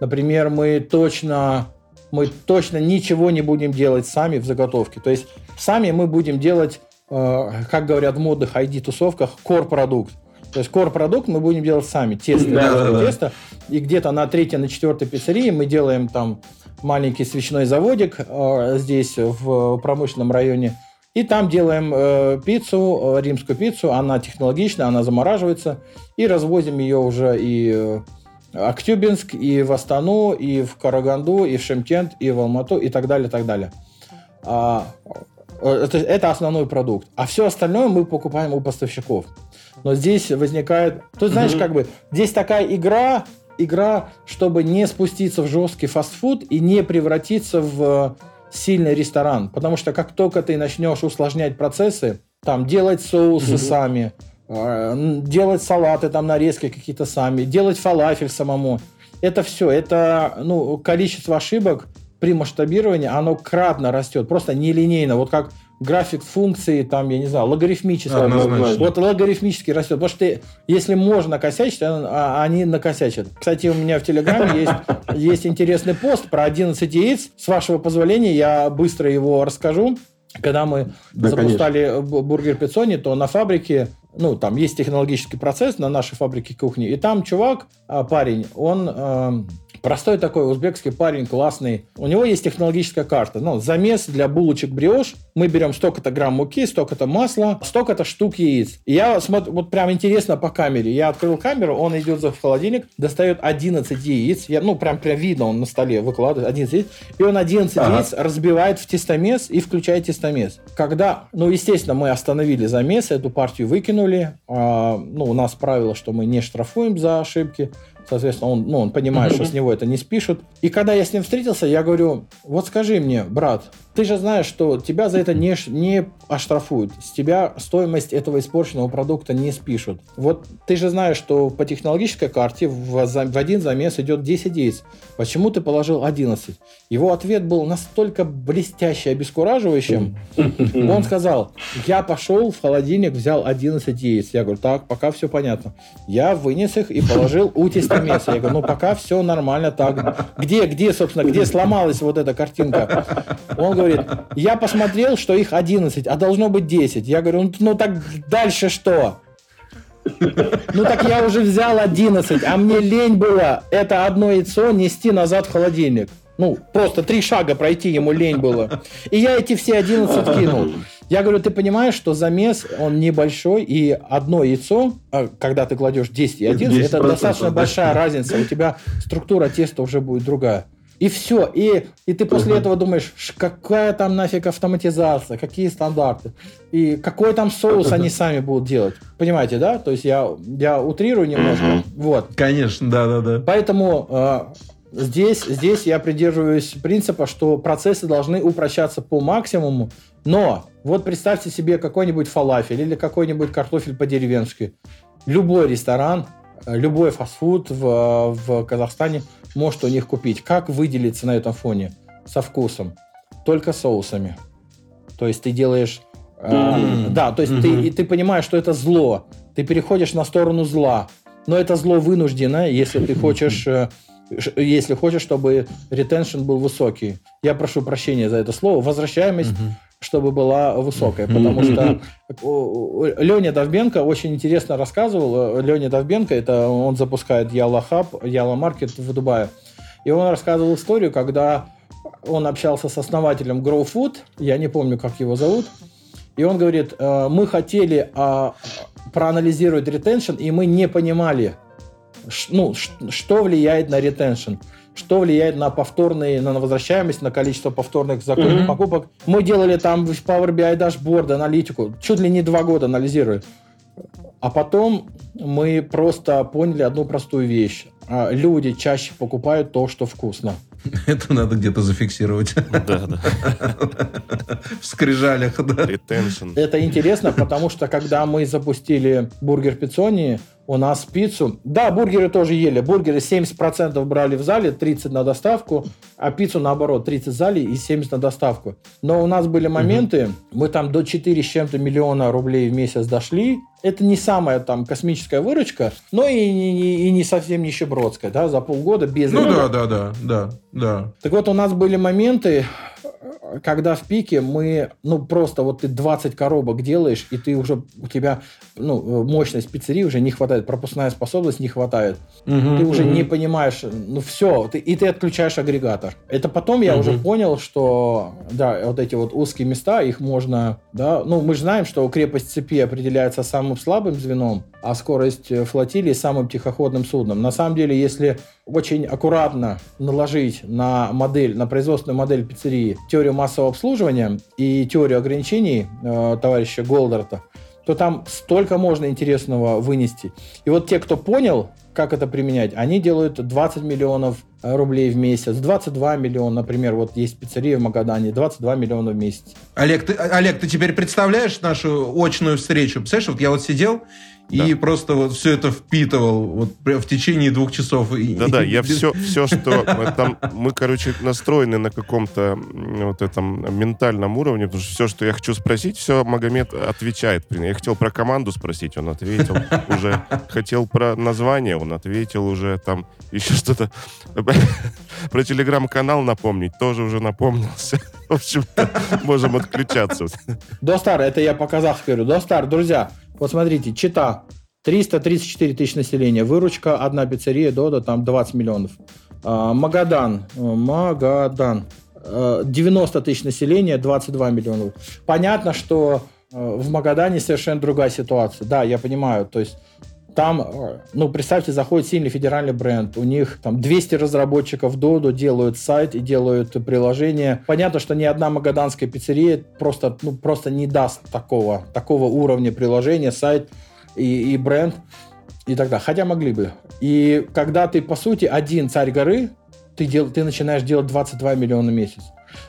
Например, мы точно мы точно ничего не будем делать сами в заготовке. То есть сами мы будем делать как говорят в модных ID-тусовках, core-продукт. То есть core-продукт мы будем делать сами, тесто, да, да, да. тесто. И где-то на третьей, на четвертой пиццерии мы делаем там маленький свечной заводик э, здесь, в промышленном районе. И там делаем э, пиццу, э, римскую пиццу. Она технологичная, она замораживается. И развозим ее уже и э, Актюбинск, и в Астану, и в Караганду, и в Шемкент, и в Алмату, и так далее, так далее. А, Э, это, это основной продукт. А все остальное мы покупаем у поставщиков. Но здесь возникает... Тут, знаешь, mm-hmm. как бы, здесь такая игра, игра, чтобы не спуститься в жесткий фастфуд и не превратиться в сильный ресторан. Потому что как только ты начнешь усложнять процессы, там делать соусы сами, э, делать салаты, там нарезки какие-то сами, делать фалафель самому, это все, это ну, количество ошибок при масштабировании, оно кратно растет, просто нелинейно. Вот как график функции, там, я не знаю, логарифмически. Однозначно. Вот логарифмически растет. Потому что ты, если можно накосячить, а- они накосячат. Кстати, у меня в Телеграме есть, есть интересный пост про 11 яиц. С вашего позволения я быстро его расскажу. Когда мы Да, запускали бу- бургер Пиццони, то на фабрике, ну, там есть технологический процесс на нашей фабрике кухни, и там чувак, а, парень, он эм, простой такой узбекский парень, классный. У него есть технологическая карта. Ну, замес для булочек бриош. Мы берем столько-то грамм муки, столько-то масла, столько-то штук яиц. И я смотрю, вот прям интересно по камере. Я открыл камеру, он идет за в холодильник, достает 11 яиц. Я, ну, прям, прям видно, он на столе выкладывает 11 яиц. И он 11 Ага. яиц разбивает в тестомес и включает тестомес. Когда, ну, естественно, мы остановили замес, эту партию выкинули. А, ну, у нас правило, что мы не штрафуем за ошибки. Соответственно, он, ну, он понимает, что с него это не спишут. И когда я с ним встретился, я говорю, вот скажи мне, брат, ты же знаешь, что тебя за это не, не оштрафуют. С тебя стоимость этого испорченного продукта не спишут. Вот ты же знаешь, что по технологической карте в, в один замес идет 10 яиц. Почему ты положил 11? Его ответ был настолько блестяще обескураживающим. Он сказал, я пошел в холодильник, взял 11 яиц. Я говорю, так, пока все понятно. Я вынес их и положил у тестомеса. Я говорю, ну пока все нормально так. Где, где, собственно, где сломалась вот эта картинка? Он говорит, я посмотрел, что их 11, а должно быть 10. Я говорю, ну, ну так дальше что? Ну так я уже взял 11, а мне лень было это одно яйцо нести назад в холодильник. Ну, просто три шага пройти ему лень было. И я эти все 11 кинул. Я говорю, ты понимаешь, что замес, он небольшой, и одно яйцо, а, когда ты кладешь 10 и 11, это 10%, достаточно да. большая разница. У тебя структура теста уже будет другая. И все. И, и ты после этого думаешь, «Ш, какая там нафиг автоматизация, какие стандарты, и какой там соус они сами будут делать. Понимаете, да? То есть я, я утрирую немножко. Вот. Конечно, да-да-да. Поэтому э, здесь, здесь я придерживаюсь принципа, что процессы должны упрощаться по максимуму. Но вот представьте себе какой-нибудь фалафель или какой-нибудь картофель по-деревенски. Любой ресторан, э, любой фастфуд в, в Казахстане может у них купить. Как выделиться на этом фоне? Со вкусом. Только соусами. То есть ты делаешь... э. Да, то есть ты, и ты понимаешь, что это зло. Ты переходишь на сторону зла. Но это зло вынуждено, если ты хочешь... э, Если хочешь, чтобы ретеншн был высокий. Я прошу прощения за это слово. Возвращаемость чтобы была высокая. Потому что Леня Довбенко очень интересно рассказывал. Леня Довбенко, это он запускает Yalla Hub, Yalla Market в Дубае. И он рассказывал историю, когда он общался с основателем Grow Food, я не помню, как его зовут, и он говорит, «Э, мы хотели а, проанализировать retention, и мы не понимали, ну, что влияет на ретеншн, что влияет на повторные, на возвращаемость, на количество повторных закупок, Мгм. покупок. Мы делали там в Power BI дашборд, аналитику, чуть ли не два года анализируя. А потом мы просто поняли одну простую вещь. А, Люди чаще покупают то, что вкусно. Это надо где-то зафиксировать. Да, да. В скрижалях, да. Ретеншн. Это интересно, потому что когда мы запустили бургер Пиццони, у нас пиццу... Да, бургеры тоже ели. Бургеры 70% брали в зале, 30% на доставку, а пиццу наоборот, 30% в зале и 70% на доставку. Но у нас были моменты, мы там до 4 с чем-то миллиона рублей в месяц дошли. Это не самая там космическая выручка, но и, не- и не совсем нищебродская, да, за полгода без Ну этого. да, да, да, да, да. Так вот, у нас были моменты, когда в пике мы, ну, просто вот ты 20 коробок делаешь, и ты уже, у тебя, ну, мощность пиццерии уже не хватает, пропускная способность не хватает. Мгм, Ты уже мгм. не понимаешь, ну, все, ты, и ты отключаешь агрегатор. Это потом я уже понял, что, да, вот эти вот узкие места, их можно, да, ну, мы же знаем, что крепость цепи определяется самым слабым звеном, а скорость э, флотилии самым тихоходным судном. На самом деле, если очень аккуратно наложить на модель, на производственную модель пиццерии теорию массового обслуживания и теорию ограничений э, товарища Голдарта, то там столько можно интересного вынести. И вот те, кто понял, как это применять? Они делают 20 миллионов рублей в месяц, 22 миллиона, например, вот есть пиццерия в Магадане, 22 миллиона в месяц. Олег, ты, Олег, ты теперь представляешь нашу очную встречу? Представляешь, вот я вот сидел, да. и просто вот все это впитывал вот в течение двух часов. Да-да, я все, все, что мы там, мы, короче, настроены на каком-то вот этом ментальном уровне, потому что все, что я хочу спросить, все Магомед отвечает. Я хотел про команду спросить, он ответил. Уже хотел про название, он ответил уже там еще что-то. Про телеграм-канал напомнить, тоже уже напомнился. В общем можем отключаться. Достар, это я по казахски говорю. Достар, друзья, вот смотрите, Чита, 334 тысячи населения, выручка, одна пиццерия, Дода, там 20 миллионов. А, Магадан, Магадан, 90 тысяч населения, 22 миллиона. Понятно, что в Магадане совершенно другая ситуация. Да, я понимаю, то есть там, ну, представьте, заходит сильный федеральный бренд, у них там 200 разработчиков Dodo делают сайт и делают приложение. Понятно, что ни одна магаданская пиццерия просто, ну, просто не даст такого, такого уровня приложения, сайт и, и бренд и так далее. Хотя могли бы. И когда ты, по сути, один царь горы, ты, дел, ты начинаешь делать 22 миллиона в месяц.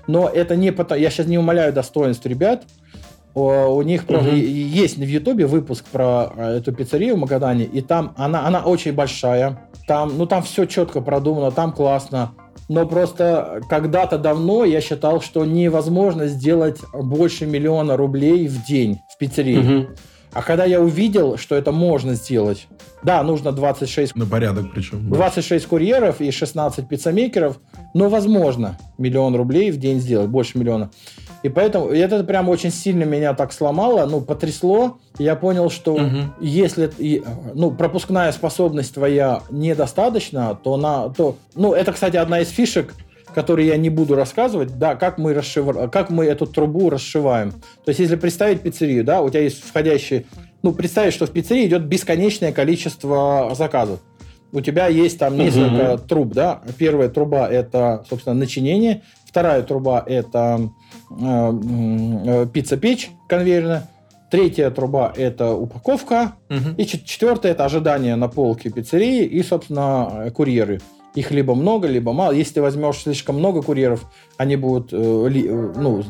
Но это не потому... Я сейчас не умоляю достоинств ребят, у них угу. есть в Ютубе выпуск про э, эту пиццерию в Магадане, и там она, она очень большая. Там, ну, там все четко продумано, там классно. Но просто когда-то давно я считал, что невозможно сделать больше миллиона рублей в день в пиццерии. Угу. А когда я увидел, что это можно сделать, да, нужно 26... На порядок причем. 26 курьеров и 16 пиццемейкеров, но возможно миллион рублей в день сделать, больше миллиона. И поэтому и это прям очень сильно меня так сломало, ну, потрясло. Я понял, что угу. если ну, пропускная способность твоя недостаточна, то на то. Ну, это, кстати, одна из фишек, которые я не буду рассказывать, да, как мы, расшив... как мы эту трубу расшиваем. То есть, если представить пиццерию, да, у тебя есть входящий, ну, представить, что в пиццерии идет бесконечное количество заказов. У тебя есть там несколько угу. труб, да. Первая труба это, собственно, начинение, вторая труба это пицца-печь конвейерная. Третья труба – это упаковка. Угу. И четвертая – это ожидание на полке пиццерии и, собственно, курьеры. Их либо много, либо мало. Если ты возьмешь слишком много курьеров, они будут э, ну,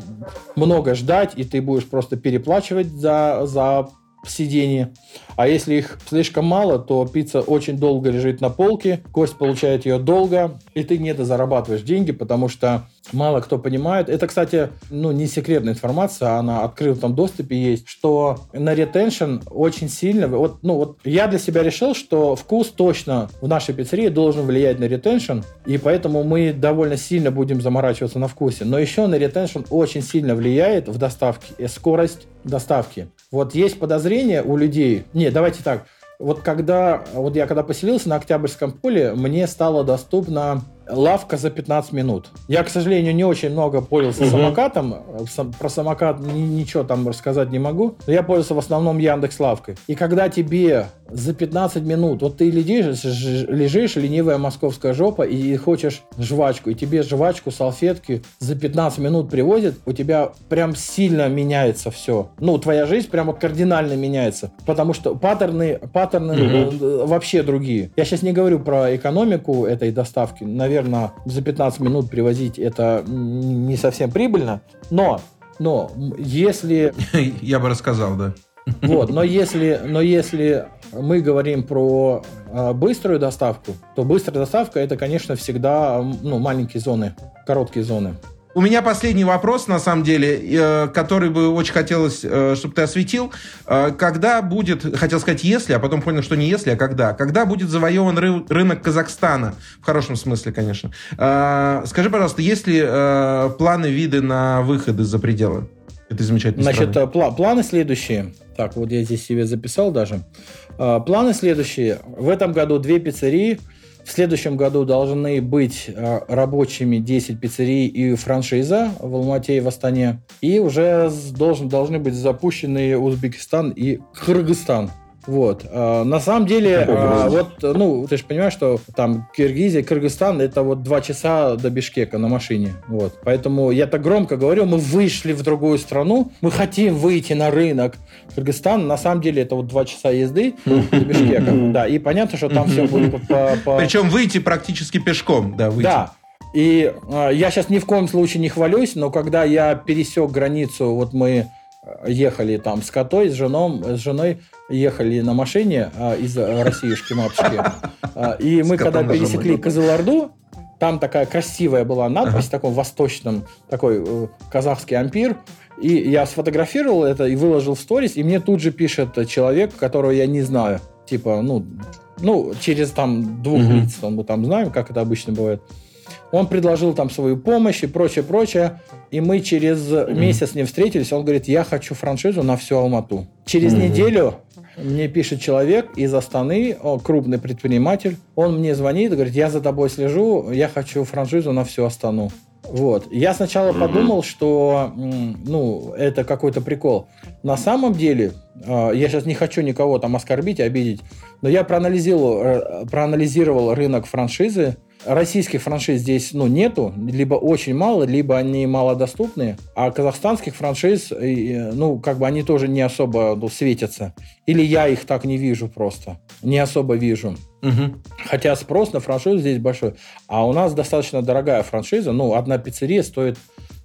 много ждать, и ты будешь просто переплачивать за, за сиденье. А если их слишком мало, то пицца очень долго лежит на полке, гость получает ее долго, и ты не зарабатываешь деньги, потому что мало кто понимает. Это, кстати, ну, не секретная информация, она в открытом доступе есть, что на ретеншн очень сильно... Вот, ну, вот я для себя решил, что вкус точно в нашей пиццерии должен влиять на ретеншн, и поэтому мы довольно сильно будем заморачиваться на вкусе. Но еще на ретеншн очень сильно влияет в доставке э, скорость доставки. Вот есть подозрение у людей... Не, давайте так. Вот когда... Вот я когда поселился на Октябрьском поле, мне стало доступно лавка за 15 минут. Я, к сожалению, не очень много пользовался угу. самокатом. Про самокат ничего там рассказать не могу. Но я пользовался в основном Яндекс Лавкой. И когда тебе за 15 минут, вот ты лежишь, лежишь ленивая московская жопа и хочешь жвачку, и тебе жвачку, салфетки за 15 минут привозят, у тебя прям сильно меняется все. Ну, твоя жизнь прямо кардинально меняется. Потому что паттерны, паттерны угу. вообще другие. Я сейчас не говорю про экономику этой доставки. Наверное, наверное, за 15 минут привозить это не совсем прибыльно. Но, но если... Я бы рассказал, да. Вот, но если, но если мы говорим про э, быструю доставку, то быстрая доставка это, конечно, всегда ну, маленькие зоны, короткие зоны. У меня последний вопрос, на самом деле, э, который бы очень хотелось, э, чтобы ты осветил. Э, когда будет, хотел сказать если, а потом понял, что не если, а когда. Когда будет завоеван рынок Казахстана? В хорошем смысле, конечно. Скажи, пожалуйста, есть ли планы, виды на выходы за пределы этой замечательной Значит? Пла- планы следующие. Так, вот я здесь себе записал даже. Планы следующие. В этом году две пиццерии – в следующем году должны быть э, рабочими 10 пиццерий и франшиза в Алмате и в Астане. И уже должен, должны быть запущены Узбекистан и Кыргызстан. Вот. А, на самом деле, а, вот, ну, ты же понимаешь, что там Киргизия, Кыргызстан, это вот два часа до Бишкека на машине. Вот. Поэтому я так громко говорю, мы вышли в другую страну, мы хотим выйти на рынок. Кыргызстан, на самом деле, это вот два часа езды до Бишкека. Да, и понятно, что там все будет по... по... Причем выйти практически пешком, да, выйти. Да, и э, я сейчас ни в коем случае не хвалюсь, но когда я пересек границу, вот мы ехали там с котой, с, женом, с женой, ехали на машине а, из Россиюшки матушки. А, и мы когда пересекли Кызылорду, там такая красивая была надпись, ага. такой восточном, такой э, казахский ампир. И я сфотографировал это и выложил в сторис, и мне тут же пишет человек, которого я не знаю. Типа, ну, ну через там двух угу. лиц, мы там знаем, как это обычно бывает. Он предложил там свою помощь и прочее, прочее. И мы через mm-hmm. месяц не встретились. Он говорит, я хочу франшизу на всю Алмату. Через mm-hmm. неделю мне пишет человек из Астаны, крупный предприниматель. Он мне звонит и говорит, я за тобой слежу, я хочу франшизу на всю Астану. Вот. Я сначала mm-hmm. подумал, что ну, это какой-то прикол. На самом деле, а, я сейчас не хочу никого там оскорбить, обидеть, но я проанализировал, э, проанализировал рынок франшизы Российских франшиз здесь ну, нету, либо очень мало, либо они малодоступны, а казахстанских франшиз, ну, как бы они тоже не особо ну, светятся. Или я их так не вижу просто, не особо вижу. Угу. Хотя спрос на франшизу здесь большой. А у нас достаточно дорогая франшиза, ну, одна пиццерия стоит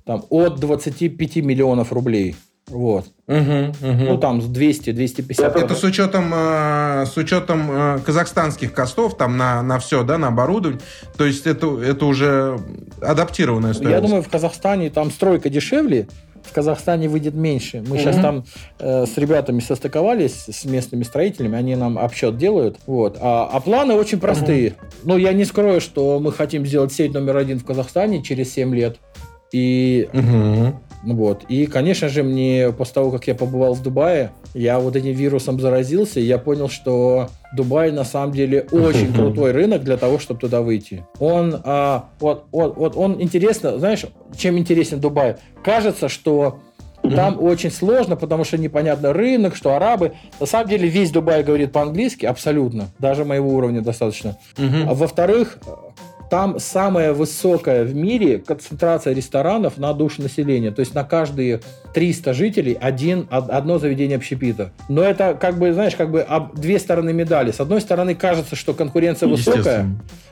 там от 25 миллионов рублей. Вот. Угу, угу. Ну, там 200-250. Это с учетом, э, с учетом э, казахстанских костов, там на, на все, да, на оборудование. То есть это, это уже адаптированная стоимость. Я думаю, в Казахстане там стройка дешевле, в Казахстане выйдет меньше. Мы угу. сейчас там э, с ребятами состыковались, с местными строителями, они нам обсчет делают. Вот. А, а планы очень простые. Угу. Ну, я не скрою, что мы хотим сделать сеть номер один в Казахстане через 7 лет. И угу. Вот. И, конечно же, мне после того, как я побывал в Дубае, я вот этим вирусом заразился, и я понял, что Дубай на самом деле очень крутой рынок для того, чтобы туда выйти. Он, а, вот, вот, вот он интересно, знаешь, чем интересен Дубай? Кажется, что там очень сложно, потому что непонятно рынок, что арабы. На самом деле весь Дубай говорит по-английски, абсолютно. Даже моего уровня достаточно. А во-вторых, там самая высокая в мире концентрация ресторанов на душу населения. То есть на каждые 300 жителей один, одно заведение общепита. Но это как бы, знаешь, как бы две стороны медали. С одной стороны, кажется, что конкуренция высокая,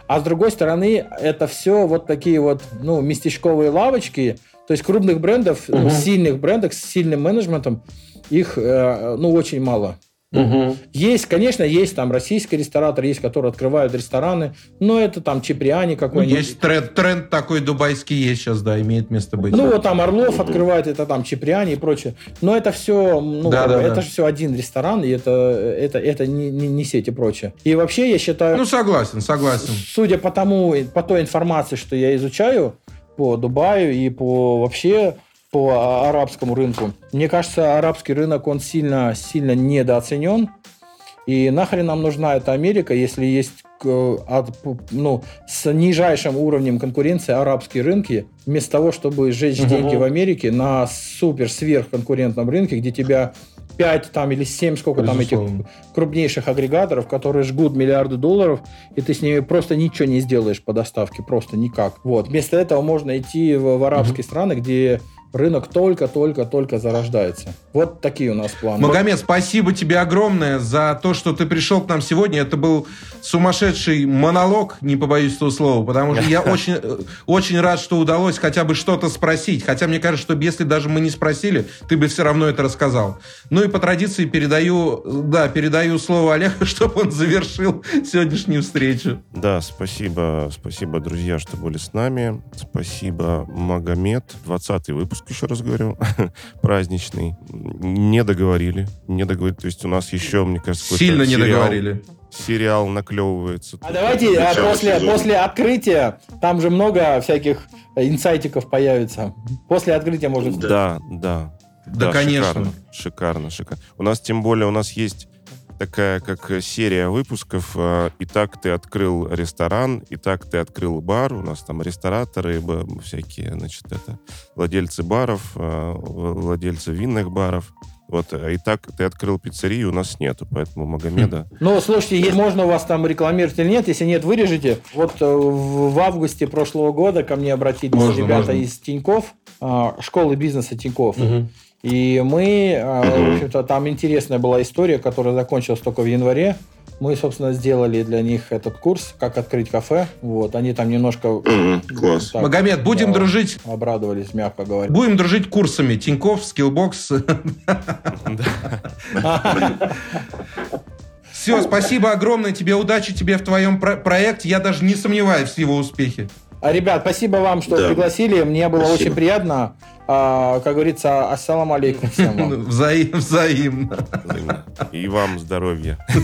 а с другой стороны, это все вот такие вот, ну, местечковые лавочки, то есть крупных брендов, угу. ну, сильных брендов с сильным менеджментом, их, э, ну, очень мало. Угу. Есть, конечно, есть там российские рестораторы, есть, которые открывают рестораны, но это там Чеприани какой-нибудь. Есть тренд, тренд такой дубайский есть сейчас, да, имеет место быть. Ну, вот там Орлов открывает, это там Чеприани и прочее. Но это все, ну, да, да, это да. же все один ресторан, и это, это, это не, не, не сеть и прочее. И вообще, я считаю... Ну, согласен, согласен. Судя по тому, по той информации, что я изучаю по Дубаю и по вообще по арабскому рынку. Мне кажется, арабский рынок, он сильно, сильно недооценен. И нахрен нам нужна эта Америка, если есть ну, с нижайшим уровнем конкуренции арабские рынки, вместо того, чтобы сжечь угу. деньги в Америке на супер сверхконкурентном рынке, где тебя 5 там, или 7, сколько Безусловно. там этих крупнейших агрегаторов, которые жгут миллиарды долларов, и ты с ними просто ничего не сделаешь по доставке, просто никак. Вот. Вместо этого можно идти в, в арабские угу. страны, где рынок только-только-только зарождается. Вот такие у нас планы. Магомед, спасибо тебе огромное за то, что ты пришел к нам сегодня. Это был сумасшедший монолог, не побоюсь этого слова, потому что я очень, очень рад, что удалось хотя бы что-то спросить. Хотя мне кажется, что если даже мы не спросили, ты бы все равно это рассказал. Ну и по традиции передаю, да, передаю слово Олегу, чтобы он завершил сегодняшнюю встречу. Да, спасибо, спасибо, друзья, что были с нами. Спасибо, Магомед. 20 выпуск выпуск, еще раз говорю, праздничный. Не договорили. Не договорили. То есть у нас еще, мне кажется, Сильно не сериал, договорили. Сериал наклевывается. А давайте а после, после открытия, там же много всяких инсайтиков появится. После открытия может... Да, да. Да, да конечно. Шикарно, шикарно, шикарно. У нас, тем более, у нас есть такая как серия выпусков. А, и так ты открыл ресторан, и так ты открыл бар. У нас там рестораторы всякие, значит, это владельцы баров, а, владельцы винных баров. Вот, и так ты открыл пиццерию, у нас нету, поэтому Магомеда... Ну, слушайте, есть, можно у вас там рекламировать или нет, если нет, вырежете. Вот э, в, в августе прошлого года ко мне обратились Можно, ребята можно. из Тиньков, а, школы бизнеса Тиньков. Мгм. И мы, а, в общем-то, там интересная была история, которая закончилась только в январе. Мы, собственно, сделали для них этот курс, как открыть кафе. Вот, они там немножко Класс. так, Магомед, будем да, дружить. обрадовались, мягко говоря. Будем дружить курсами. Тиньков, Skillbox. Все, спасибо огромное тебе, удачи тебе в твоем про- проекте. Я даже не сомневаюсь в его успехе. А, ребят, спасибо вам, что Да. пригласили. Мне было Спасибо. очень приятно. А, как говорится, ассаламу алейкум всем вам. Взаим- взаимно. Взаимно. И вам здоровья. Все,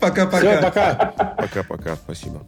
Пока-пока. пока. Пока-пока, спасибо.